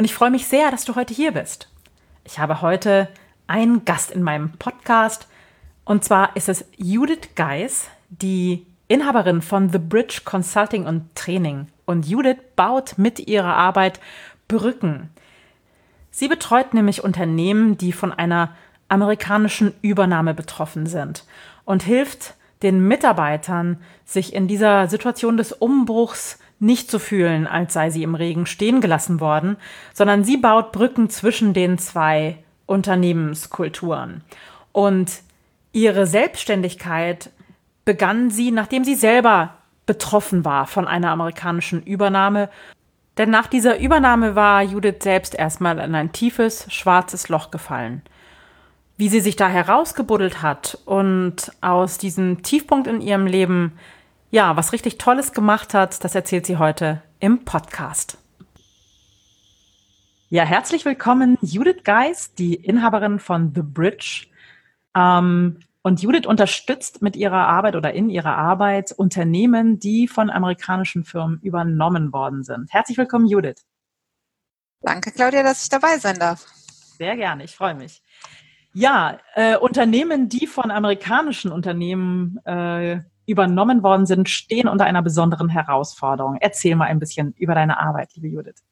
und ich freue mich sehr, dass du heute hier bist. Ich habe heute einen Gast in meinem Podcast und zwar ist es Judith Geis, die Inhaberin von The Bridge Consulting und Training. Und Judith baut mit ihrer Arbeit Brücken. Sie betreut nämlich Unternehmen, die von einer amerikanischen Übernahme betroffen sind und hilft den Mitarbeitern, sich in dieser Situation des Umbruchs nicht zu fühlen, als sei sie im Regen stehen gelassen worden, sondern sie baut Brücken zwischen den zwei Unternehmenskulturen. Und ihre Selbstständigkeit begann sie, nachdem sie selber betroffen war von einer amerikanischen Übernahme. Denn nach dieser Übernahme war Judith selbst erstmal in ein tiefes, schwarzes Loch gefallen wie sie sich da herausgebuddelt hat und aus diesem Tiefpunkt in ihrem Leben ja, was richtig Tolles gemacht hat, das erzählt sie heute im Podcast. Ja, herzlich willkommen, Judith Geis, die Inhaberin von The Bridge. Ähm, und Judith unterstützt mit ihrer Arbeit oder in ihrer Arbeit Unternehmen, die von amerikanischen Firmen übernommen worden sind. Herzlich willkommen, Judith. Danke, Claudia, dass ich dabei sein darf. Sehr gerne, ich freue mich. Ja, äh, Unternehmen, die von amerikanischen Unternehmen äh, übernommen worden sind, stehen unter einer besonderen Herausforderung. Erzähl mal ein bisschen über deine Arbeit, liebe Judith.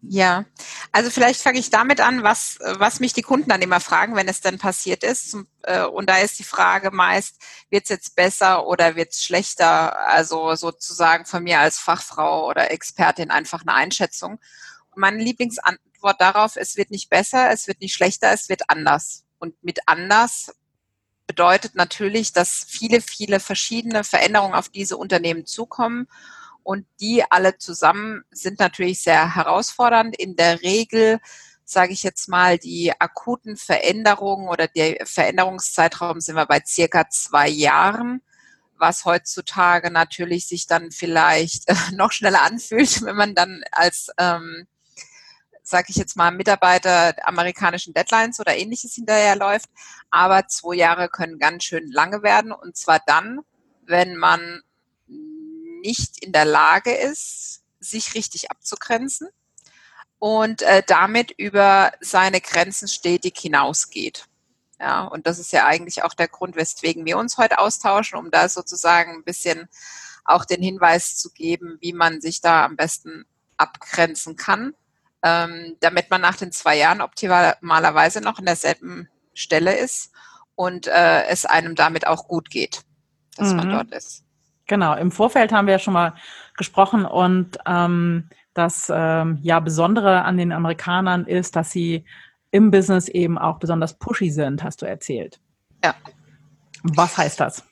Ja, also vielleicht fange ich damit an, was, was mich die Kunden dann immer fragen, wenn es dann passiert ist. Äh, und da ist die Frage meist, wird es jetzt besser oder wird es schlechter? Also sozusagen von mir als Fachfrau oder Expertin einfach eine Einschätzung. Und meine Lieblingsantwort darauf, es wird nicht besser, es wird nicht schlechter, es wird anders. Und mit anders bedeutet natürlich, dass viele, viele verschiedene Veränderungen auf diese Unternehmen zukommen. Und die alle zusammen sind natürlich sehr herausfordernd. In der Regel, sage ich jetzt mal, die akuten Veränderungen oder der Veränderungszeitraum sind wir bei circa zwei Jahren was heutzutage natürlich sich dann vielleicht noch schneller anfühlt, wenn man dann als ähm, sage ich jetzt mal, Mitarbeiter amerikanischen Deadlines oder ähnliches hinterherläuft. Aber zwei Jahre können ganz schön lange werden. Und zwar dann, wenn man nicht in der Lage ist, sich richtig abzugrenzen und äh, damit über seine Grenzen stetig hinausgeht. Ja, und das ist ja eigentlich auch der Grund, weswegen wir uns heute austauschen, um da sozusagen ein bisschen auch den Hinweis zu geben, wie man sich da am besten abgrenzen kann ähm, damit man nach den zwei Jahren optimalerweise noch an derselben Stelle ist und äh, es einem damit auch gut geht, dass mhm. man dort ist. Genau, im Vorfeld haben wir ja schon mal gesprochen und ähm, das ähm, ja Besondere an den Amerikanern ist, dass sie im Business eben auch besonders pushy sind, hast du erzählt. Ja. Was heißt das?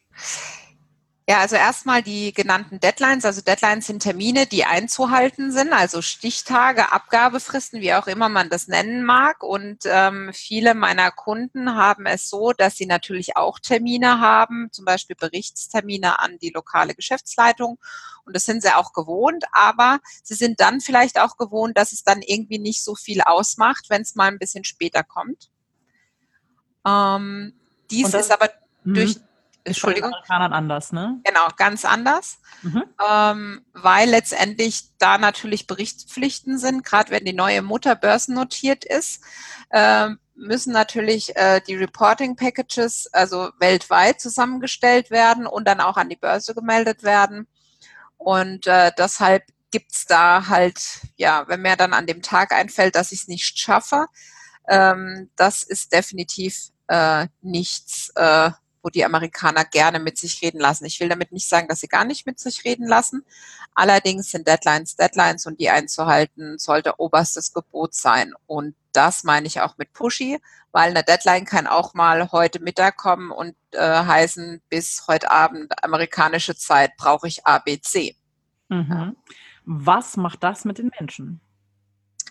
Ja, also erstmal die genannten Deadlines. Also Deadlines sind Termine, die einzuhalten sind, also Stichtage, Abgabefristen, wie auch immer man das nennen mag. Und ähm, viele meiner Kunden haben es so, dass sie natürlich auch Termine haben, zum Beispiel Berichtstermine an die lokale Geschäftsleitung. Und das sind sie auch gewohnt, aber sie sind dann vielleicht auch gewohnt, dass es dann irgendwie nicht so viel ausmacht, wenn es mal ein bisschen später kommt. Ähm, dies ist aber durch mhm. Entschuldigung. Bei anders, ne? Genau, ganz anders. Mhm. Ähm, weil letztendlich da natürlich Berichtspflichten sind, gerade wenn die neue Mutter börsennotiert ist, äh, müssen natürlich äh, die Reporting Packages also weltweit zusammengestellt werden und dann auch an die Börse gemeldet werden. Und äh, deshalb gibt's da halt, ja, wenn mir dann an dem Tag einfällt, dass ich es nicht schaffe, ähm, das ist definitiv äh, nichts, äh, wo die Amerikaner gerne mit sich reden lassen. Ich will damit nicht sagen, dass sie gar nicht mit sich reden lassen. Allerdings sind Deadlines Deadlines und die einzuhalten sollte oberstes Gebot sein. Und das meine ich auch mit Pushy, weil eine Deadline kann auch mal heute Mittag kommen und äh, heißen, bis heute Abend amerikanische Zeit brauche ich ABC. Mhm. Was macht das mit den Menschen?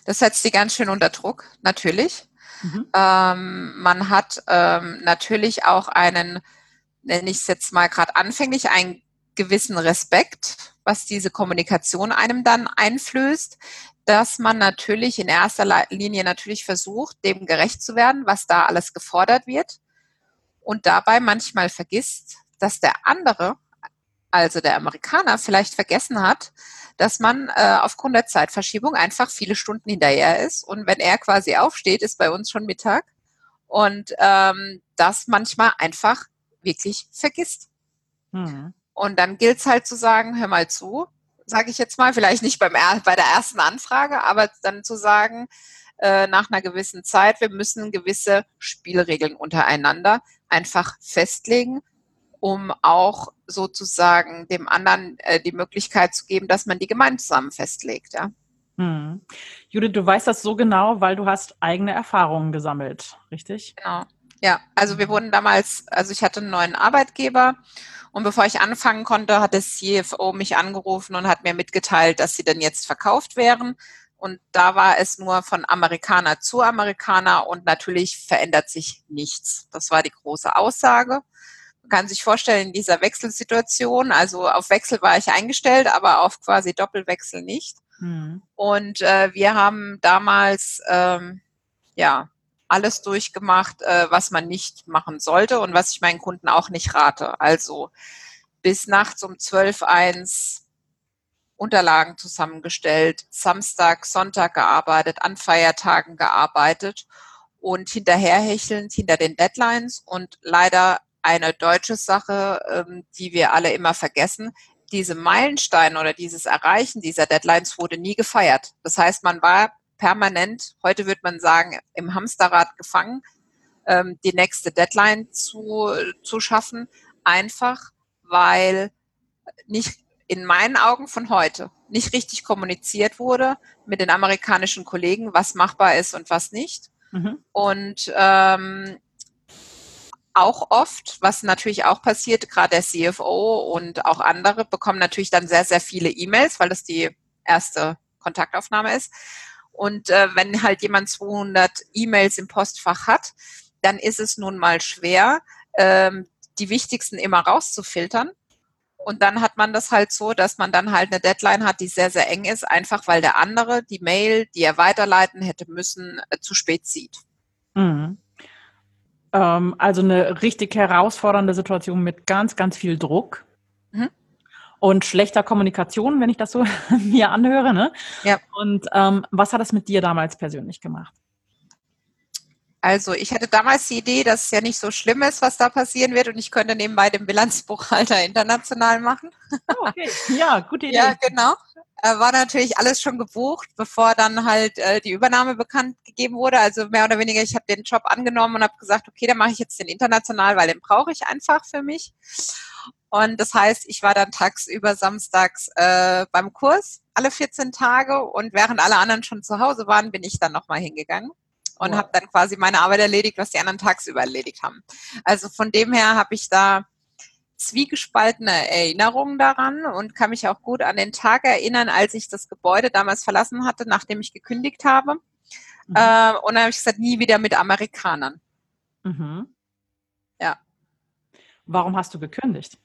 Das setzt sie ganz schön unter Druck, natürlich. Mhm. Ähm, man hat ähm, natürlich auch einen, nenne ich es jetzt mal gerade anfänglich, einen gewissen Respekt, was diese Kommunikation einem dann einflößt, dass man natürlich in erster Linie natürlich versucht, dem gerecht zu werden, was da alles gefordert wird und dabei manchmal vergisst, dass der andere, also der Amerikaner, vielleicht vergessen hat, dass man äh, aufgrund der Zeitverschiebung einfach viele Stunden hinterher ist. Und wenn er quasi aufsteht, ist bei uns schon Mittag. Und ähm, das manchmal einfach wirklich vergisst. Mhm. Und dann gilt es halt zu sagen, hör mal zu, sage ich jetzt mal, vielleicht nicht beim bei der ersten Anfrage, aber dann zu sagen, äh, nach einer gewissen Zeit, wir müssen gewisse Spielregeln untereinander einfach festlegen, um auch sozusagen dem anderen äh, die Möglichkeit zu geben, dass man die gemeinsam festlegt. Ja. Hm. Judith, du weißt das so genau, weil du hast eigene Erfahrungen gesammelt, richtig? Genau. Ja, also wir wurden damals, also ich hatte einen neuen Arbeitgeber und bevor ich anfangen konnte, hat das CFO mich angerufen und hat mir mitgeteilt, dass sie denn jetzt verkauft wären. Und da war es nur von Amerikaner zu Amerikaner und natürlich verändert sich nichts. Das war die große Aussage kann sich vorstellen, in dieser Wechselsituation, also auf Wechsel war ich eingestellt, aber auf quasi Doppelwechsel nicht. Mhm. Und äh, wir haben damals ähm, ja alles durchgemacht, äh, was man nicht machen sollte und was ich meinen Kunden auch nicht rate. Also bis nachts um 12, 1 Unterlagen zusammengestellt, Samstag, Sonntag gearbeitet, an Feiertagen gearbeitet und hinterherhechelnd hinter den Deadlines und leider eine deutsche Sache, ähm, die wir alle immer vergessen. Diese Meilensteine oder dieses Erreichen dieser Deadlines wurde nie gefeiert. Das heißt, man war permanent, heute würde man sagen, im Hamsterrad gefangen, ähm, die nächste Deadline zu, zu schaffen, einfach weil nicht in meinen Augen von heute nicht richtig kommuniziert wurde mit den amerikanischen Kollegen, was machbar ist und was nicht. Mhm. Und ähm, auch oft, was natürlich auch passiert, gerade der CFO und auch andere bekommen natürlich dann sehr, sehr viele E-Mails, weil das die erste Kontaktaufnahme ist. Und äh, wenn halt jemand 200 E-Mails im Postfach hat, dann ist es nun mal schwer, ähm, die wichtigsten immer rauszufiltern. Und dann hat man das halt so, dass man dann halt eine Deadline hat, die sehr, sehr eng ist, einfach weil der andere die Mail, die er weiterleiten hätte müssen, äh, zu spät sieht. Mhm. Ähm, also eine richtig herausfordernde Situation mit ganz, ganz viel Druck. Mhm. Und schlechter Kommunikation, wenn ich das so mir anhöre. Ne? Ja. Und ähm, was hat das mit dir damals persönlich gemacht? Also ich hatte damals die Idee, dass es ja nicht so schlimm ist, was da passieren wird und ich könnte nebenbei den Bilanzbuchhalter international machen. Oh, okay, ja, gute Idee. Ja, genau. War natürlich alles schon gebucht, bevor dann halt äh, die Übernahme bekannt gegeben wurde. Also mehr oder weniger, ich habe den Job angenommen und habe gesagt, okay, dann mache ich jetzt den international, weil den brauche ich einfach für mich. Und das heißt, ich war dann tagsüber samstags äh, beim Kurs alle 14 Tage und während alle anderen schon zu Hause waren, bin ich dann nochmal hingegangen und wow. habe dann quasi meine Arbeit erledigt, was die anderen tagsüber erledigt haben. Also von dem her habe ich da zwiegespaltene Erinnerungen daran und kann mich auch gut an den Tag erinnern, als ich das Gebäude damals verlassen hatte, nachdem ich gekündigt habe. Mhm. Äh, und dann habe ich gesagt, nie wieder mit Amerikanern. Mhm. Ja. Warum hast du gekündigt?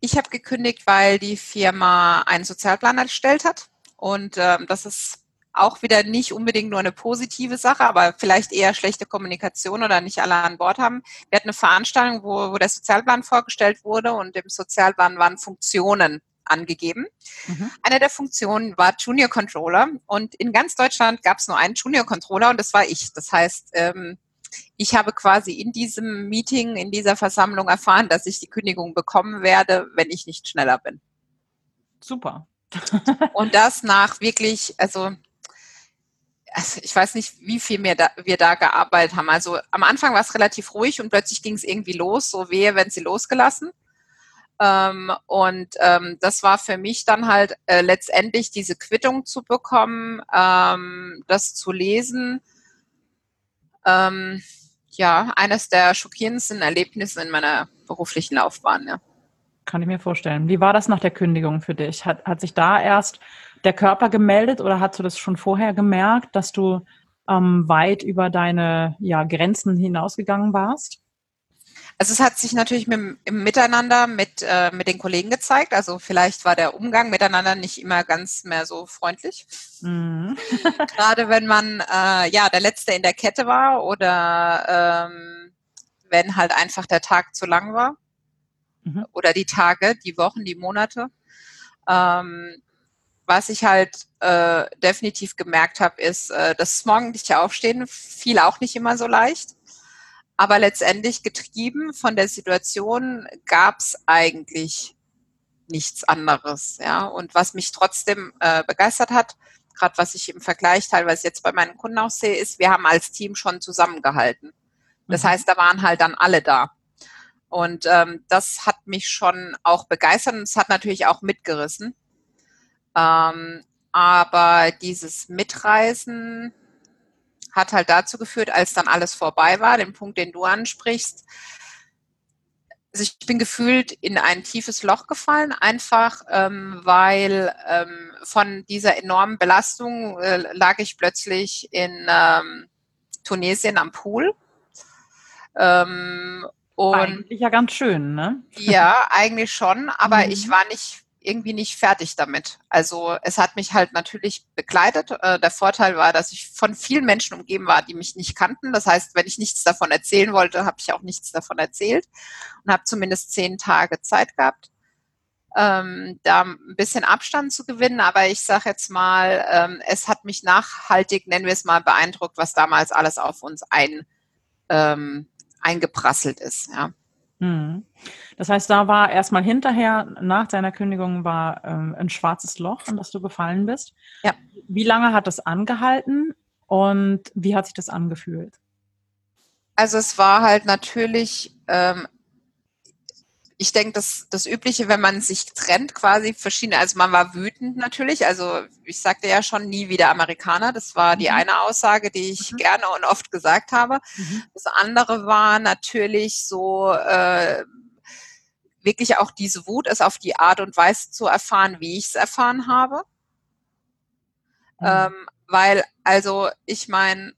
Ich habe gekündigt, weil die Firma einen Sozialplan erstellt hat. Und äh, das ist auch wieder nicht unbedingt nur eine positive Sache, aber vielleicht eher schlechte Kommunikation oder nicht alle an Bord haben. Wir hatten eine Veranstaltung, wo, wo der Sozialplan vorgestellt wurde und im Sozialplan waren Funktionen angegeben. Mhm. Eine der Funktionen war Junior Controller und in ganz Deutschland gab es nur einen Junior Controller und das war ich. Das heißt, ähm, ich habe quasi in diesem Meeting, in dieser Versammlung erfahren, dass ich die Kündigung bekommen werde, wenn ich nicht schneller bin. Super. und das nach wirklich, also also ich weiß nicht, wie viel mehr da, wir da gearbeitet haben. Also am Anfang war es relativ ruhig und plötzlich ging es irgendwie los, so wehe, wenn sie losgelassen. Ähm, und ähm, das war für mich dann halt äh, letztendlich diese Quittung zu bekommen, ähm, das zu lesen. Ähm, ja, eines der schockierendsten Erlebnisse in meiner beruflichen Laufbahn. Ja. Kann ich mir vorstellen. Wie war das nach der Kündigung für dich? Hat, hat sich da erst der Körper gemeldet oder hast du das schon vorher gemerkt, dass du ähm, weit über deine ja, Grenzen hinausgegangen warst? Also es hat sich natürlich mit, im Miteinander mit, äh, mit den Kollegen gezeigt. Also vielleicht war der Umgang miteinander nicht immer ganz mehr so freundlich. Mhm. Gerade wenn man äh, ja der Letzte in der Kette war oder ähm, wenn halt einfach der Tag zu lang war. Mhm. Oder die Tage, die Wochen, die Monate. Ähm, was ich halt äh, definitiv gemerkt habe, ist, äh, das morgendliche Aufstehen fiel auch nicht immer so leicht. Aber letztendlich getrieben von der Situation gab es eigentlich nichts anderes. Ja. Und was mich trotzdem äh, begeistert hat, gerade was ich im Vergleich teilweise jetzt bei meinen Kunden auch sehe, ist, wir haben als Team schon zusammengehalten. Das mhm. heißt, da waren halt dann alle da. Und ähm, das hat mich schon auch begeistert und es hat natürlich auch mitgerissen. Ähm, aber dieses Mitreisen, hat halt dazu geführt, als dann alles vorbei war, den Punkt, den du ansprichst, also ich bin gefühlt in ein tiefes Loch gefallen, einfach ähm, weil ähm, von dieser enormen Belastung äh, lag ich plötzlich in ähm, Tunesien am Pool. Ähm, und eigentlich ja ganz schön, ne? Ja, eigentlich schon, aber mhm. ich war nicht irgendwie nicht fertig damit. Also es hat mich halt natürlich begleitet. Äh, der Vorteil war, dass ich von vielen Menschen umgeben war, die mich nicht kannten. Das heißt, wenn ich nichts davon erzählen wollte, habe ich auch nichts davon erzählt und habe zumindest zehn Tage Zeit gehabt, ähm, da ein bisschen Abstand zu gewinnen. Aber ich sage jetzt mal, ähm, es hat mich nachhaltig, nennen wir es mal, beeindruckt, was damals alles auf uns ein, ähm, eingeprasselt ist. Mhm. Das heißt, da war erstmal hinterher, nach deiner Kündigung, war ähm, ein schwarzes Loch, in das du gefallen bist. Ja. Wie lange hat das angehalten und wie hat sich das angefühlt? Also es war halt natürlich ähm, ich denke, das, das Übliche, wenn man sich trennt, quasi verschiedene, also man war wütend natürlich, also ich sagte ja schon nie wieder Amerikaner, das war die mhm. eine Aussage, die ich mhm. gerne und oft gesagt habe. Mhm. Das andere war natürlich so, äh, wirklich auch diese Wut, es auf die Art und Weise zu erfahren, wie ich es erfahren habe. Mhm. Ähm, weil, also ich meine,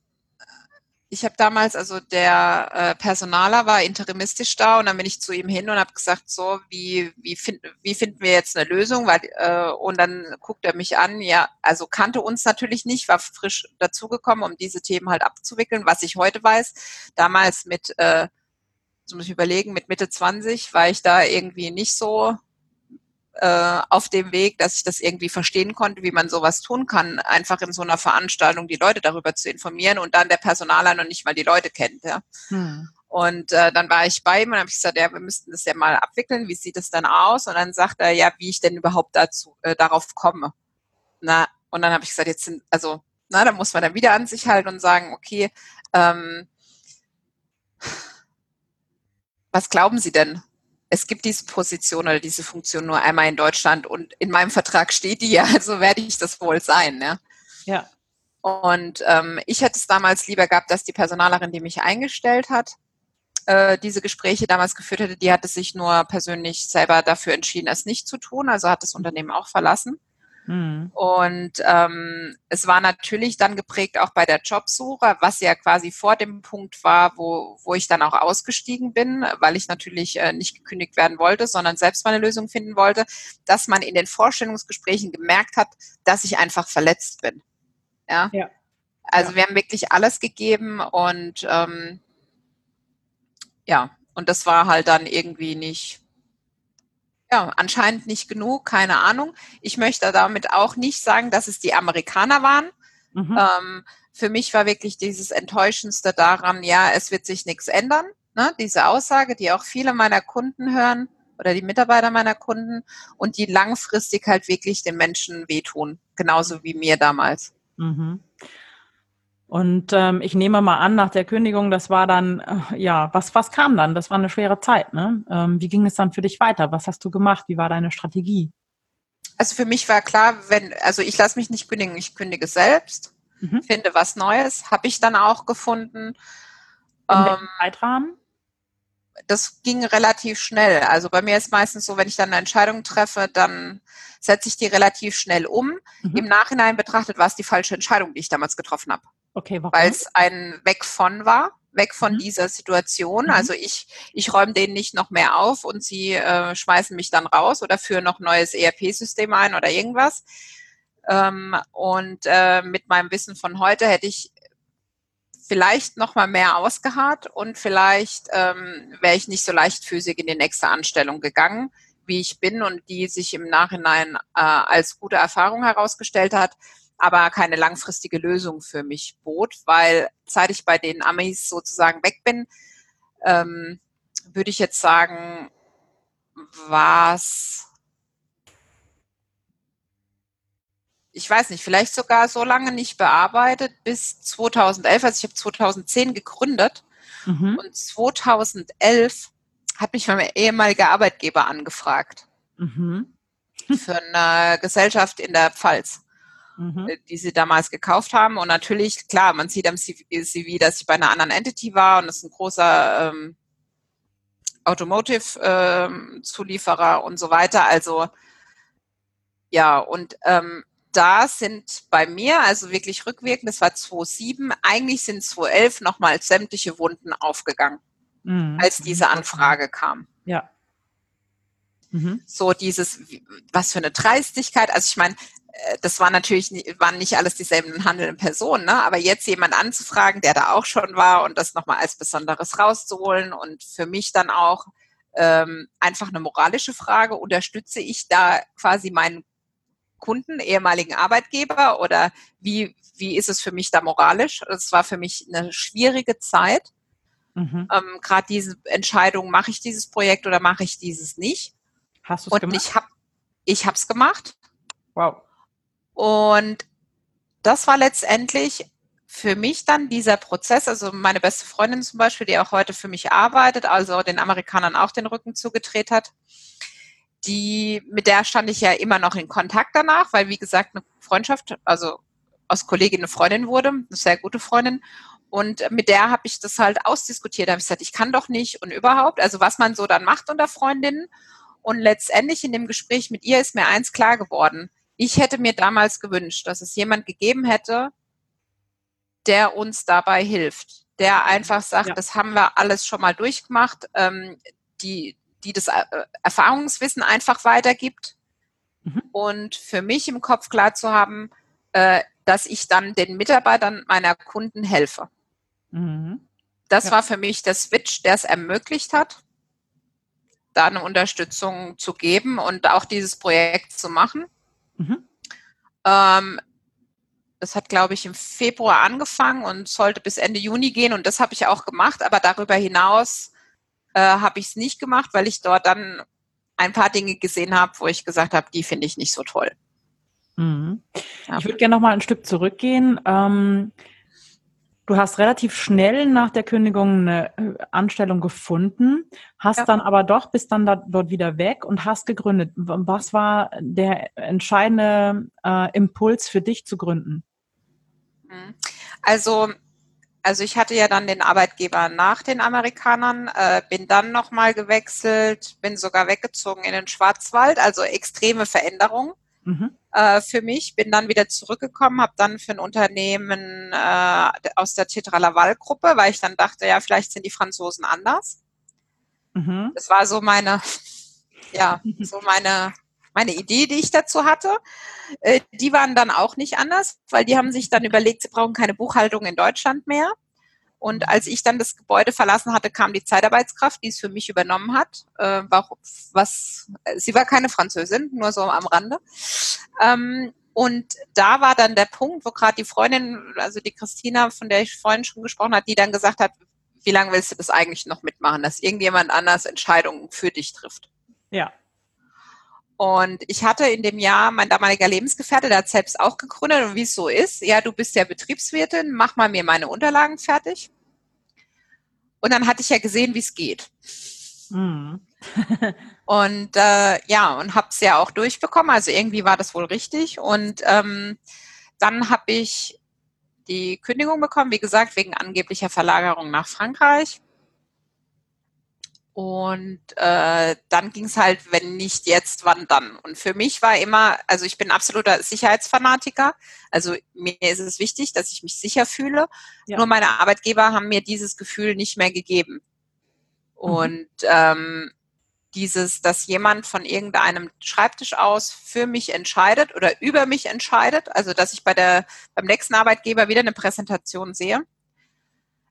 ich habe damals, also der äh, Personaler war interimistisch da und dann bin ich zu ihm hin und habe gesagt, so, wie, wie, find, wie finden wir jetzt eine Lösung? Weil, äh, und dann guckt er mich an, ja, also kannte uns natürlich nicht, war frisch dazugekommen, um diese Themen halt abzuwickeln, was ich heute weiß. Damals mit, äh, so muss ich überlegen, mit Mitte 20 war ich da irgendwie nicht so äh, auf dem Weg, dass ich das irgendwie verstehen konnte, wie man sowas tun kann, einfach in so einer Veranstaltung die Leute darüber zu informieren und dann der Personaler noch nicht mal die Leute kennt. Ja. Hm. Und äh, dann war ich bei ihm und habe gesagt, ja, wir müssten das ja mal abwickeln. Wie sieht es dann aus? Und dann sagt er, ja, wie ich denn überhaupt dazu äh, darauf komme. Na, und dann habe ich gesagt, jetzt sind, also, na, da muss man dann wieder an sich halten und sagen, okay, ähm, was glauben Sie denn? Es gibt diese Position oder diese Funktion nur einmal in Deutschland und in meinem Vertrag steht die ja, also werde ich das wohl sein. Ja. ja. Und ähm, ich hätte es damals lieber gehabt, dass die Personalerin, die mich eingestellt hat, äh, diese Gespräche damals geführt hätte, die hatte sich nur persönlich selber dafür entschieden, es nicht zu tun, also hat das Unternehmen auch verlassen. Mhm. Und ähm, es war natürlich dann geprägt auch bei der Jobsuche, was ja quasi vor dem Punkt war, wo, wo ich dann auch ausgestiegen bin, weil ich natürlich äh, nicht gekündigt werden wollte, sondern selbst meine Lösung finden wollte, dass man in den Vorstellungsgesprächen gemerkt hat, dass ich einfach verletzt bin. Ja. ja. Also ja. wir haben wirklich alles gegeben und ähm, ja, und das war halt dann irgendwie nicht, ja, anscheinend nicht genug, keine Ahnung. Ich möchte damit auch nicht sagen, dass es die Amerikaner waren. Mhm. Ähm, für mich war wirklich dieses Enttäuschendste daran, ja, es wird sich nichts ändern. Ne? Diese Aussage, die auch viele meiner Kunden hören oder die Mitarbeiter meiner Kunden und die langfristig halt wirklich den Menschen wehtun, genauso wie mir damals. Mhm. Und ähm, ich nehme mal an, nach der Kündigung, das war dann, äh, ja, was, was kam dann? Das war eine schwere Zeit, ne? Ähm, wie ging es dann für dich weiter? Was hast du gemacht? Wie war deine Strategie? Also für mich war klar, wenn, also ich lasse mich nicht kündigen, ich kündige selbst, mhm. finde was Neues, habe ich dann auch gefunden. In ähm, Zeitrahmen? das ging relativ schnell. Also bei mir ist meistens so, wenn ich dann eine Entscheidung treffe, dann setze ich die relativ schnell um. Mhm. Im Nachhinein betrachtet war es die falsche Entscheidung, die ich damals getroffen habe. Okay, warum? Weil es ein Weg von war, weg von mhm. dieser Situation. Mhm. Also ich, ich räume denen nicht noch mehr auf und sie äh, schmeißen mich dann raus oder führen noch neues ERP-System ein oder irgendwas. Ähm, und äh, mit meinem Wissen von heute hätte ich vielleicht noch mal mehr ausgeharrt und vielleicht ähm, wäre ich nicht so leichtfüßig in die nächste Anstellung gegangen, wie ich bin und die sich im Nachhinein äh, als gute Erfahrung herausgestellt hat, aber keine langfristige Lösung für mich bot, weil seit ich bei den Amis sozusagen weg bin, ähm, würde ich jetzt sagen, was ich weiß nicht, vielleicht sogar so lange nicht bearbeitet bis 2011. Also ich habe 2010 gegründet mhm. und 2011 hat mich mein ehemaliger Arbeitgeber angefragt mhm. für eine Gesellschaft in der Pfalz, mhm. Äh, die sie damals gekauft haben. Und natürlich, klar, man sieht am CV, dass ich bei einer anderen Entity war und das ist ein großer ähm, Automotive-Zulieferer ähm, und so weiter. Also ja, und ähm, da sind bei mir, also wirklich rückwirkend, das war 2007, eigentlich sind 2011 nochmal sämtliche Wunden aufgegangen, mhm. als diese Anfrage kam. Ja. Mhm. So dieses, was für eine Dreistigkeit. Also ich meine, äh, das war natürlich, waren nicht alles dieselben handelnden Personen, ne? aber jetzt jemand anzufragen, der da auch schon war und das nochmal als Besonderes rauszuholen und für mich dann auch ähm, einfach eine moralische Frage, unterstütze ich da quasi meinen Kunden, ehemaligen Arbeitgeber oder wie, wie ist es für mich da moralisch? Das war für mich eine schwierige Zeit. Mhm. Ähm, Gerade diese Entscheidung, mache ich dieses Projekt oder mache ich dieses nicht? Hast du es gemacht? Ich habe ich habe es gemacht. Wow. Und das war letztendlich für mich dann dieser Prozess, also meine beste Freundin zum Beispiel, die auch heute für mich arbeitet, also den Amerikanern auch den Rücken zugedreht hat, die, mit der stand ich ja immer noch in Kontakt danach, weil wie gesagt eine Freundschaft, also aus Kollegin eine Freundin wurde, eine sehr gute Freundin. Und mit der habe ich das halt ausdiskutiert. Da habe ich gesagt, ich kann doch nicht und überhaupt, also was man so dann macht unter Freundinnen. Und letztendlich in dem Gespräch mit ihr ist mir eins klar geworden. Ich hätte mir damals gewünscht, dass es jemand gegeben hätte, der uns dabei hilft, der einfach sagt, ja. das haben wir alles schon mal durchgemacht. Ähm, die, die das äh, Erfahrungswissen einfach weitergibt. Mhm. Und für mich im Kopf klar zu haben, äh, dass ich dann den Mitarbeitern meiner Kunden helfe. Mhm. Das ja. war für mich der Switch, der es ermöglicht hat, da eine Unterstützung zu geben und auch dieses Projekt zu machen. Mhm. Ähm, das hat, glaube ich, im Februar angefangen und sollte bis Ende Juni gehen und das habe ich auch gemacht. Aber darüber hinaus äh, habe ich es nicht gemacht, weil ich dort dann ein paar Dinge gesehen habe, wo ich gesagt habe, die finde ich nicht so toll. Mhm. Ja. Ich würde gerne noch mal ein Stück zurückgehen. Ähm, du hast relativ schnell nach der Kündigung eine äh, Anstellung gefunden, hast ja. dann aber doch bis dann da, dort wieder weg und hast gegründet. Was war der entscheidende äh, Impuls für dich zu gründen? Mhm. Also also ich hatte ja dann den Arbeitgeber nach den Amerikanern, äh, bin dann nochmal gewechselt, bin sogar weggezogen in den Schwarzwald, also extreme Veränderung mhm. Äh, für mich. Bin dann wieder zurückgekommen, habe dann für ein Unternehmen äh, aus der Tetra Laval-Gruppe, weil ich dann dachte, ja, vielleicht sind die Franzosen anders. Mhm. Das war so meine, ja, so meine meine Idee, die ich dazu hatte. Äh, die waren dann auch nicht anders, weil die haben sich dann überlegt, sie brauchen keine Buchhaltung in Deutschland mehr. Und als ich dann das Gebäude verlassen hatte, kam die Zeitarbeitskraft, die es für mich übernommen hat. Äh, was, sie war keine Französin, nur so am Rande. Ähm, und da war dann der Punkt, wo gerade die Freundin, also die Christina, von der ich vorhin schon gesprochen habe, die dann gesagt hat, wie lange willst du das eigentlich noch mitmachen, dass irgendjemand anders Entscheidungen für dich trifft? Ja. Und ich hatte in dem Jahr mein damaliger Lebensgefährte, der hat selbst auch gegründet und wie es so ist, ja, du bist ja Betriebswirtin, mach mal mir meine Unterlagen fertig. Und dann hatte ich ja gesehen, wie es geht. Mhm. und äh, ja, und habe es ja auch durchbekommen. Also irgendwie war das wohl richtig. Und ähm, dann habe ich die Kündigung bekommen, wie gesagt, wegen angeblicher Verlagerung nach Frankreich. Und äh, dann ging es halt, wenn nicht jetzt, wann dann. Und für mich war immer, also ich bin absoluter Sicherheitsfanatiker. Also mir ist es wichtig, dass ich mich sicher fühle. Ja. Nur meine Arbeitgeber haben mir dieses Gefühl nicht mehr gegeben. Mhm. Und ähm, dieses, dass jemand von irgendeinem Schreibtisch aus für mich entscheidet oder über mich entscheidet, also dass ich bei der beim nächsten Arbeitgeber wieder eine Präsentation sehe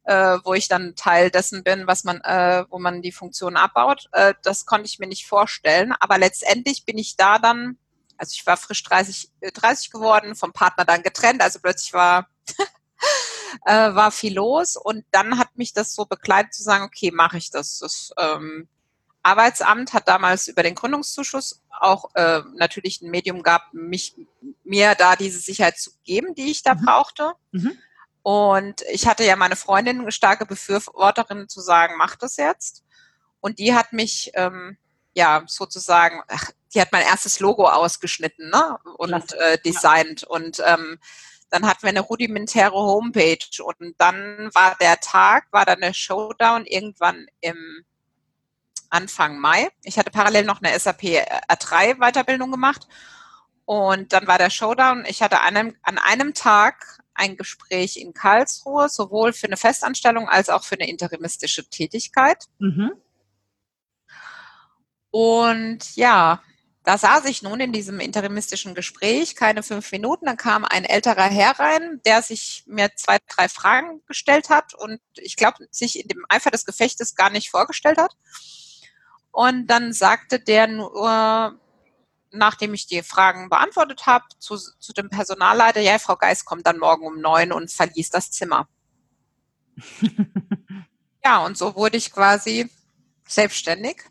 äh, wo ich dann Teil dessen bin, was man, äh, wo man die Funktion abbaut. Äh, das konnte ich mir nicht vorstellen. Aber letztendlich bin ich da dann, also ich war frisch 30, 30 äh, geworden, vom Partner dann getrennt, also plötzlich war äh, war viel los und dann hat mich das so begleitet zu sagen, okay, mache ich das. Das ähm, Arbeitsamt hat damals über den Gründungszuschuss auch äh, natürlich ein Medium gehabt, mich mir da diese Sicherheit zu geben, die ich da mhm. brauchte. Mhm. Und ich hatte ja meine Freundin, eine starke Befürworterin zu sagen, mach das jetzt. Und die hat mich, ähm, ja, sozusagen, ach, die hat mein erstes Logo ausgeschnitten ne? und äh, designt. Und ähm, dann hatten wir eine rudimentäre Homepage. Und dann war der Tag, war dann der Showdown irgendwann im Anfang Mai. Ich hatte parallel noch eine SAP R3 Weiterbildung gemacht. Und dann war der Showdown. Ich hatte einem, an einem Tag ein Gespräch in Karlsruhe, sowohl für eine Festanstellung als auch für eine interimistische Tätigkeit. Mhm. Und ja, da saß ich nun in diesem interimistischen Gespräch, keine fünf Minuten, dann kam ein älterer Herr rein, der sich mir zwei, drei Fragen gestellt hat und ich glaube, sich in dem Eifer des Gefechtes gar nicht vorgestellt hat. Und dann sagte der nur, nachdem ich die Fragen beantwortet habe, zu, zu dem Personalleiter, ja, Frau Geist kommt dann morgen um neun und verließ das Zimmer. ja, und so wurde ich quasi selbstständig.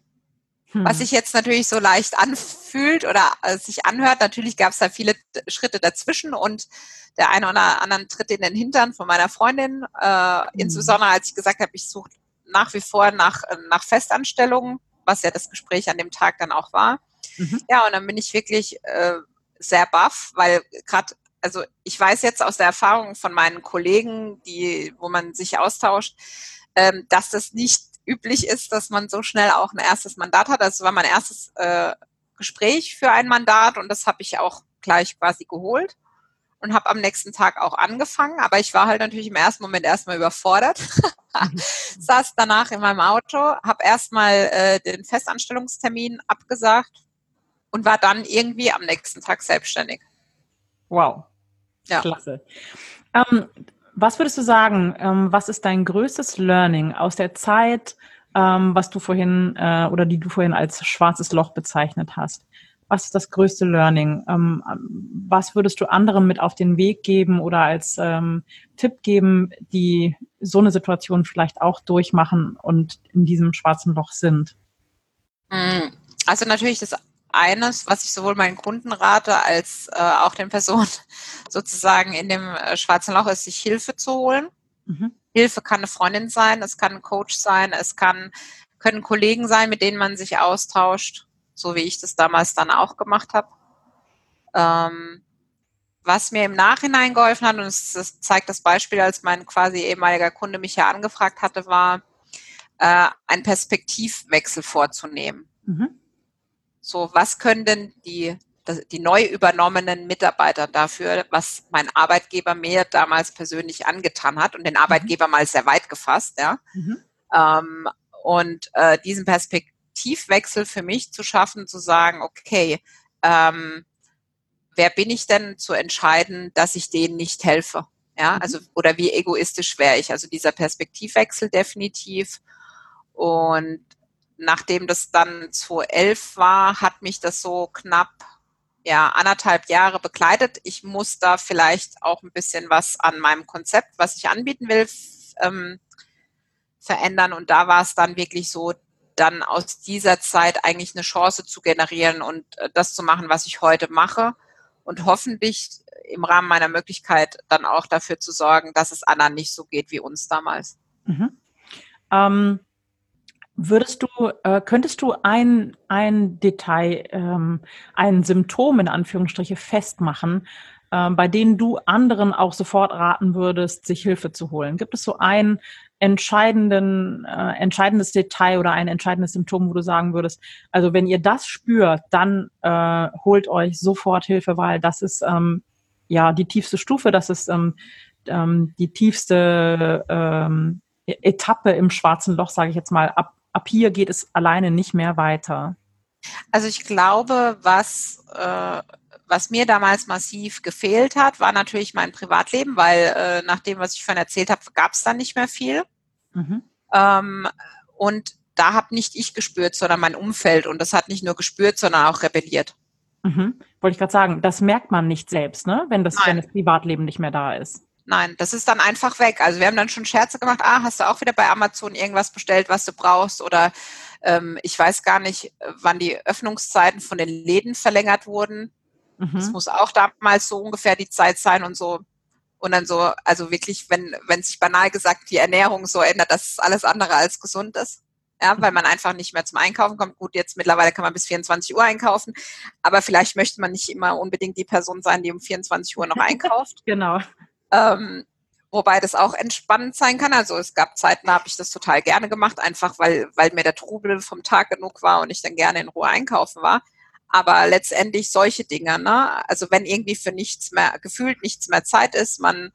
Hm. Was sich jetzt natürlich so leicht anfühlt oder äh, sich anhört, natürlich gab es da viele Schritte dazwischen und der eine oder andere Tritt in den Hintern von meiner Freundin, äh, hm. insbesondere als ich gesagt habe, ich suche nach wie vor nach, nach Festanstellungen, was ja das Gespräch an dem Tag dann auch war. Mhm. Ja, und dann bin ich wirklich äh, sehr baff, weil gerade, also ich weiß jetzt aus der Erfahrung von meinen Kollegen, die, wo man sich austauscht, ähm, dass das nicht üblich ist, dass man so schnell auch ein erstes Mandat hat. Das war mein erstes äh, Gespräch für ein Mandat und das habe ich auch gleich quasi geholt und habe am nächsten Tag auch angefangen, aber ich war halt natürlich im ersten Moment erstmal überfordert. Mhm. Saß danach in meinem Auto, habe erstmal äh, den Festanstellungstermin abgesagt und war dann irgendwie am nächsten Tag selbstständig. Wow. Ja. Klasse. Ähm, was würdest du sagen, ähm, was ist dein größtes Learning aus der Zeit, ähm, was du vorhin äh, oder die du vorhin als schwarzes Loch bezeichnet hast? Was ist das größte Learning? Ähm, was würdest du anderen mit auf den Weg geben oder als ähm, Tipp geben, die so eine Situation vielleicht auch durchmachen und in diesem schwarzen Loch sind? Hm, also natürlich das eines, was ich sowohl meinen Kunden rate, als äh, auch den Personen sozusagen in dem äh, schwarzen Loch ist, sich Hilfe zu holen. Mhm. Hilfe kann eine Freundin sein, es kann ein Coach sein, es kann, können Kollegen sein, mit denen man sich austauscht, so wie ich das damals dann auch gemacht habe. Ähm, was mir im Nachhinein geholfen hat, und das, das, zeigt das Beispiel, als mein quasi ehemaliger Kunde mich ja angefragt hatte, war, äh, einen Perspektivwechsel vorzunehmen. Mhm. So, was können denn die, die neu übernommenen Mitarbeiter dafür, was mein Arbeitgeber mir damals persönlich angetan hat und den mhm. Arbeitgeber mal sehr weit gefasst, ja. Mhm. Ähm, und äh, diesen Perspektivwechsel für mich zu schaffen, zu sagen, okay, ähm, wer bin ich denn zu entscheiden, dass ich denen nicht helfe? Ja, mhm. also, oder wie egoistisch wäre ich? Also dieser Perspektivwechsel definitiv. Und nachdem das dann 2011 war, hat mich das so knapp ja, anderthalb Jahre begleitet. Ich muss da vielleicht auch ein bisschen was an meinem Konzept, was ich anbieten will, ähm, verändern. Und da war es dann wirklich so, dann aus dieser Zeit eigentlich eine Chance zu generieren und äh, das zu machen, was ich heute mache. Und hoffentlich im Rahmen meiner Möglichkeit dann auch dafür zu sorgen, dass es anderen nicht so geht wie uns damals. Mhm. Ähm, Würdest du, äh, könntest du ein, ein Detail, ähm, ein Symptom in Anführungsstriche festmachen, äh, bei denen du anderen auch sofort raten würdest, sich Hilfe zu holen? Gibt es so ein, entscheidenden, äh, entscheidendes Detail oder ein entscheidendes Symptom, wo du sagen würdest, also wenn ihr das spürt, dann äh, holt euch sofort Hilfe, weil das ist ähm, ja die tiefste Stufe, das ist ähm, ähm, die tiefste ähm, e-, Etappe im schwarzen Loch, sage ich jetzt mal. Ab, ab hier geht es alleine nicht mehr weiter. Also ich glaube, was, äh, was mir damals massiv gefehlt hat, war natürlich mein Privatleben, weil äh, nach dem, was ich vorhin erzählt habe, gab es dann nicht mehr viel. Mhm. Ähm, und da habe nicht ich gespürt, sondern mein Umfeld. Und das hat nicht nur gespürt, sondern auch rebelliert. Mhm. Wollte ich gerade sagen, das merkt man nicht selbst, ne? wenn, das, wenn das Privatleben nicht mehr da ist. Nein, das ist dann einfach weg. Also wir haben dann schon Scherze gemacht, ah, hast du auch wieder bei Amazon irgendwas bestellt, was du brauchst? Oder ähm, ich weiß gar nicht, wann die Öffnungszeiten von den Läden verlängert wurden. Mhm. Das muss auch damals so ungefähr die Zeit sein und so. Und dann so, also wirklich, wenn, wenn sich banal gesagt die Ernährung so ändert, dass es alles andere als gesund ist. Ja, weil man einfach nicht mehr zum Einkaufen kommt. Gut, jetzt mittlerweile kann man bis 24 Uhr einkaufen, aber vielleicht möchte man nicht immer unbedingt die Person sein, die um 24 Uhr noch einkauft. genau. Ähm, wobei das auch entspannend sein kann. Also es gab Zeiten, da habe ich das total gerne gemacht, einfach weil, weil mir der Trubel vom Tag genug war und ich dann gerne in Ruhe einkaufen war. Aber letztendlich solche Dinge, ne? Also wenn irgendwie für nichts mehr, gefühlt nichts mehr Zeit ist, man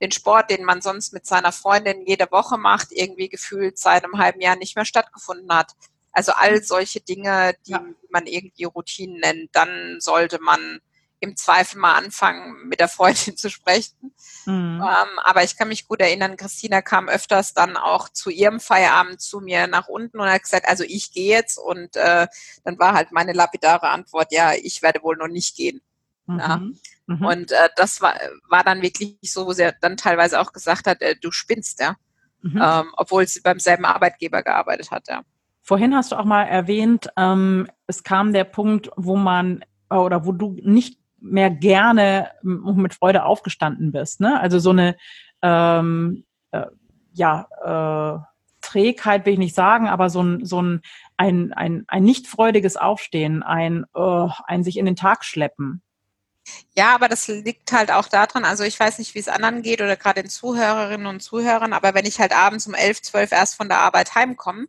den Sport, den man sonst mit seiner Freundin jede Woche macht, irgendwie gefühlt seit einem halben Jahr nicht mehr stattgefunden hat. Also all solche Dinge, die ja. man irgendwie Routinen nennt, dann sollte man im Zweifel mal anfangen, mit der Freundin zu sprechen. Mhm. Ähm, aber ich kann mich gut erinnern, Christina kam öfters dann auch zu ihrem Feierabend zu mir nach unten und hat gesagt, also ich gehe jetzt. Und äh, dann war halt meine lapidare Antwort, ja, ich werde wohl noch nicht gehen. Mhm. Ja. Mhm. Und äh, das war, war dann wirklich so, wo sie dann teilweise auch gesagt hat, äh, du spinnst, ja. Mhm. Ähm, obwohl sie beim selben Arbeitgeber gearbeitet hat, ja. Vorhin hast du auch mal erwähnt, ähm, es kam der Punkt, wo man oder wo du nicht mehr gerne mit Freude aufgestanden bist. Ne? Also so eine ähm, äh, ja, äh, Trägheit will ich nicht sagen, aber so ein, so ein, ein, ein, ein nicht freudiges Aufstehen, ein, uh, ein sich in den Tag schleppen. Ja, aber das liegt halt auch daran, also ich weiß nicht, wie es anderen geht oder gerade den Zuhörerinnen und Zuhörern, aber wenn ich halt abends um elf, zwölf erst von der Arbeit heimkomme,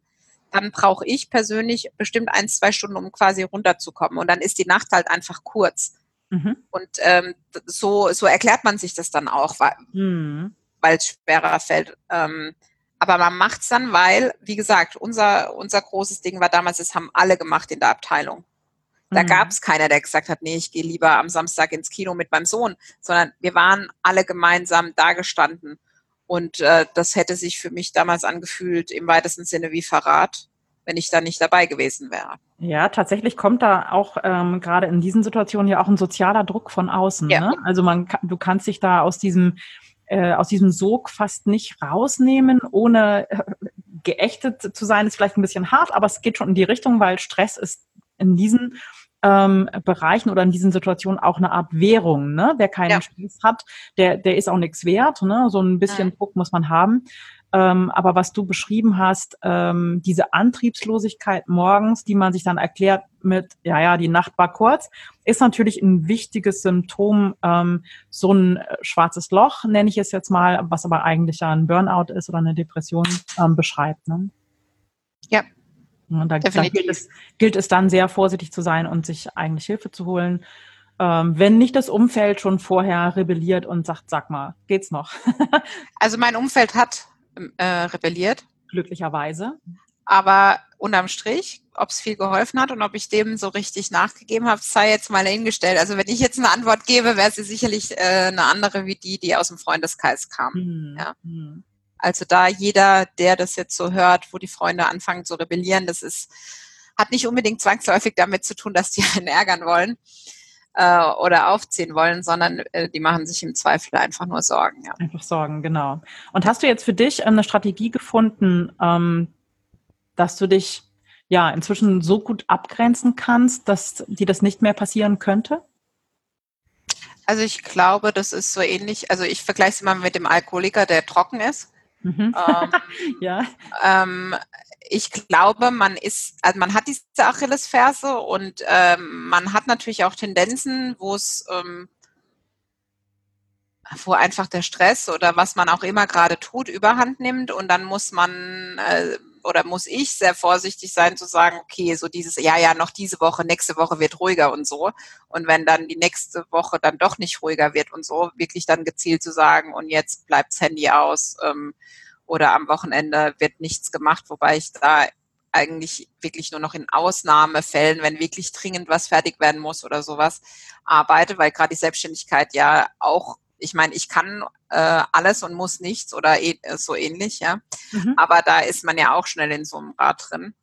dann brauche ich persönlich bestimmt ein, zwei Stunden, um quasi runterzukommen. Und dann ist die Nacht halt einfach kurz. Mhm. Und ähm, so, so erklärt man sich das dann auch, weil mhm. es schwerer fällt. Ähm, aber man macht es dann, weil, wie gesagt, unser, unser großes Ding war damals, das haben alle gemacht in der Abteilung. Da mhm. gab es keiner, der gesagt hat, nee, ich gehe lieber am Samstag ins Kino mit meinem Sohn, sondern wir waren alle gemeinsam da gestanden. Und äh, das hätte sich für mich damals angefühlt im weitesten Sinne wie Verrat wenn ich da nicht dabei gewesen wäre. Ja, tatsächlich kommt da auch ähm, gerade in diesen Situationen ja auch ein sozialer Druck von außen. Ja. Ne? Also man, du kannst dich da aus diesem äh, aus diesem Sog fast nicht rausnehmen, ohne äh, geächtet zu sein, ist vielleicht ein bisschen hart, aber es geht schon in die Richtung, weil Stress ist in diesen ähm, Bereichen oder in diesen Situationen auch eine Art Währung. Ne? Wer keinen ja. Stress hat, der, der ist auch nichts wert. Ne? So ein bisschen ja. Druck muss man haben. Ähm, aber was du beschrieben hast, ähm, diese Antriebslosigkeit morgens, die man sich dann erklärt mit, ja, ja, die Nacht war kurz, ist natürlich ein wichtiges Symptom, ähm, so ein äh, schwarzes Loch, nenne ich es jetzt mal, was aber eigentlich ja ein Burnout ist oder eine Depression ähm, beschreibt. Ne? Ja. Und da, da gilt, es, gilt es dann sehr vorsichtig zu sein und sich eigentlich Hilfe zu holen. Ähm, wenn nicht das Umfeld schon vorher rebelliert und sagt, sag mal, geht's noch? also mein Umfeld hat äh, rebelliert. Glücklicherweise. Aber unterm Strich, ob es viel geholfen hat und ob ich dem so richtig nachgegeben habe, sei jetzt mal hingestellt. Also wenn ich jetzt eine Antwort gebe, wäre sie sicherlich äh, eine andere wie die, die aus dem Freundeskreis kam. Mhm. Ja. Mhm. Also da jeder, der das jetzt so hört, wo die Freunde anfangen zu rebellieren, das ist, hat nicht unbedingt zwangsläufig damit zu tun, dass die einen ärgern wollen äh, oder aufziehen wollen, sondern äh, die machen sich im Zweifel einfach nur Sorgen. Ja. Einfach Sorgen, genau. Und hast du jetzt für dich eine Strategie gefunden, ähm, dass du dich ja inzwischen so gut abgrenzen kannst, dass dir das nicht mehr passieren könnte? Also ich glaube, das ist so ähnlich. Also ich vergleiche es immer mit dem Alkoholiker, der trocken ist. Mhm. Ähm, ja. Ähm, ich glaube, man ist, also man hat diese Achillesferse und ähm, man hat natürlich auch Tendenzen, wo es ähm, wo einfach der Stress oder was man auch immer gerade tut, überhand nimmt und dann muss man äh, oder muss ich sehr vorsichtig sein zu sagen, okay, so dieses, ja, ja, noch diese Woche, nächste Woche wird ruhiger und so. Und wenn dann die nächste Woche dann doch nicht ruhiger wird und so, wirklich dann gezielt zu sagen, und jetzt bleibt's Handy aus ähm, oder am Wochenende wird nichts gemacht, wobei ich da eigentlich wirklich nur noch in Ausnahmefällen, wenn wirklich dringend was fertig werden muss oder sowas, arbeite, weil gerade die Selbstständigkeit ja auch ich meine, ich kann äh, alles und muss nichts oder eh, so ähnlich, ja. Mhm. Aber da ist man ja auch schnell in so einem Rad drin.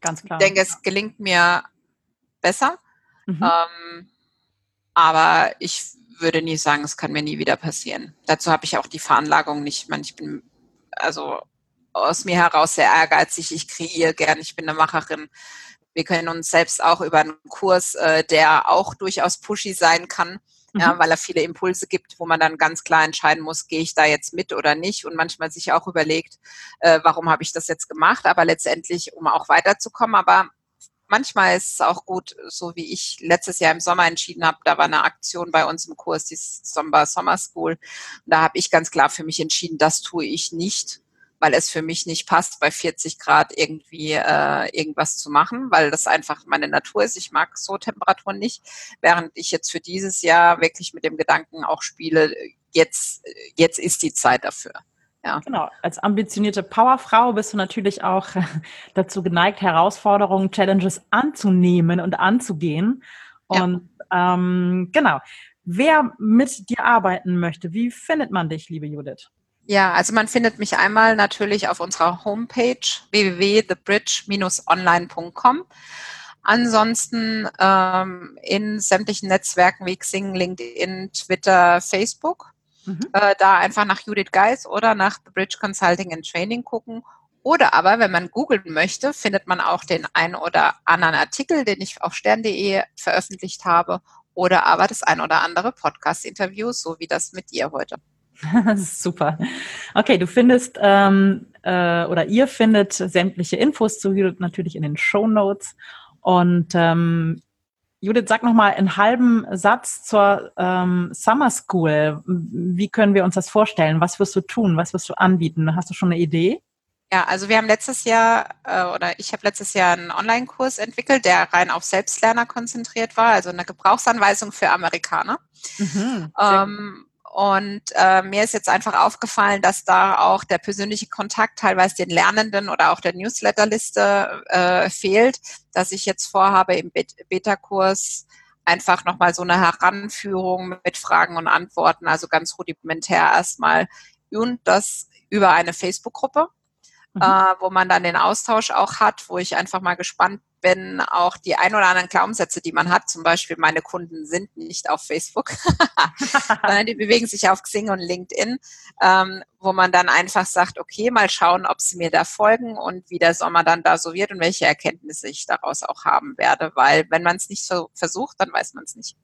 Ganz klar. Ich denke, es gelingt mir besser. Mhm. Ähm, aber ich würde nie sagen, es kann mir nie wieder passieren. Dazu habe ich auch die Veranlagung nicht. Ich meine, ich bin also aus mir heraus sehr ehrgeizig. Ich kreiere gern. Ich bin eine Macherin. Wir können uns selbst auch über einen Kurs, äh, der auch durchaus pushy sein kann, mhm. ja, weil er viele Impulse gibt, wo man dann ganz klar entscheiden muss, gehe ich da jetzt mit oder nicht und manchmal sich auch überlegt, äh, warum habe ich das jetzt gemacht, aber letztendlich, um auch weiterzukommen, aber manchmal ist es auch gut, so wie ich letztes Jahr im Sommer entschieden habe, da war eine Aktion bei uns im Kurs, die Sommer Summer School. Und da habe ich ganz klar für mich entschieden, das tue ich nicht weil es für mich nicht passt, bei 40 Grad irgendwie äh, irgendwas zu machen, weil das einfach meine Natur ist. Ich mag so Temperaturen nicht, während ich jetzt für dieses Jahr wirklich mit dem Gedanken auch spiele, jetzt, jetzt ist die Zeit dafür. Ja. Genau. Als ambitionierte Powerfrau bist du natürlich auch dazu geneigt, Herausforderungen, Challenges anzunehmen und anzugehen. Und ja. ähm, genau. Wer mit dir arbeiten möchte, wie findet man dich, liebe Judith? Ja, also man findet mich einmal natürlich auf unserer Homepage www.thebridge-online.com. Ansonsten ähm, in sämtlichen Netzwerken wie Xing, LinkedIn, Twitter, Facebook. Mhm. Äh, da einfach nach Judith Geis oder nach The Bridge Consulting and Training gucken. Oder aber, wenn man googeln möchte, findet man auch den ein oder anderen Artikel, den ich auf stern.de veröffentlicht habe. Oder aber das ein oder andere Podcast-Interview, so wie das mit dir heute. Super. Okay, du findest ähm, äh, oder ihr findet sämtliche Infos zu Judith natürlich in den Show Notes. Und ähm, Judith, sag noch mal einen halben Satz zur ähm, Summer School. Wie können wir uns das vorstellen? Was wirst du tun? Was wirst du anbieten? Hast du schon eine Idee? Ja, also wir haben letztes Jahr äh, oder ich habe letztes Jahr einen Online-Kurs entwickelt, der rein auf Selbstlerner konzentriert war, also eine Gebrauchsanweisung für Amerikaner. Mhm, ähm, und äh, mir ist jetzt einfach aufgefallen, dass da auch der persönliche Kontakt teilweise den Lernenden oder auch der Newsletterliste äh, fehlt, dass ich jetzt vorhabe, im Beta-Kurs einfach nochmal so eine Heranführung mit Fragen und Antworten, also ganz rudimentär erstmal, und das über eine Facebook-Gruppe, mhm. äh, wo man dann den Austausch auch hat, wo ich einfach mal gespannt wenn auch die ein oder anderen Glaubenssätze, die man hat, zum Beispiel meine Kunden sind nicht auf Facebook, sondern die bewegen sich auf Xing und LinkedIn, ähm, wo man dann einfach sagt, okay, mal schauen, ob sie mir da folgen und wie der Sommer dann da so wird und welche Erkenntnisse ich daraus auch haben werde, weil wenn man es nicht so versucht, dann weiß man es nicht.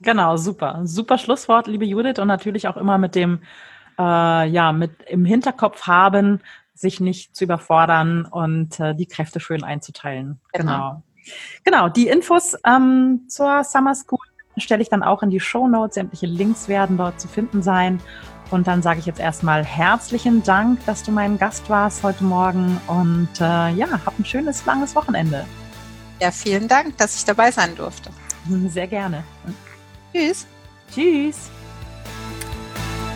Genau, super. Super Schlusswort, liebe Judith, und natürlich auch immer mit dem, äh, ja, mit im Hinterkopf haben, sich nicht zu überfordern und äh, die Kräfte schön einzuteilen. Genau. Genau, genau die Infos ähm, zur Summer School stelle ich dann auch in die Show Notes. Sämtliche Links werden dort zu finden sein. Und dann sage ich jetzt erstmal herzlichen Dank, dass du mein Gast warst heute Morgen und äh, ja, hab ein schönes, langes Wochenende. Ja, vielen Dank, dass ich dabei sein durfte. Sehr gerne. Tschüss. Tschüss.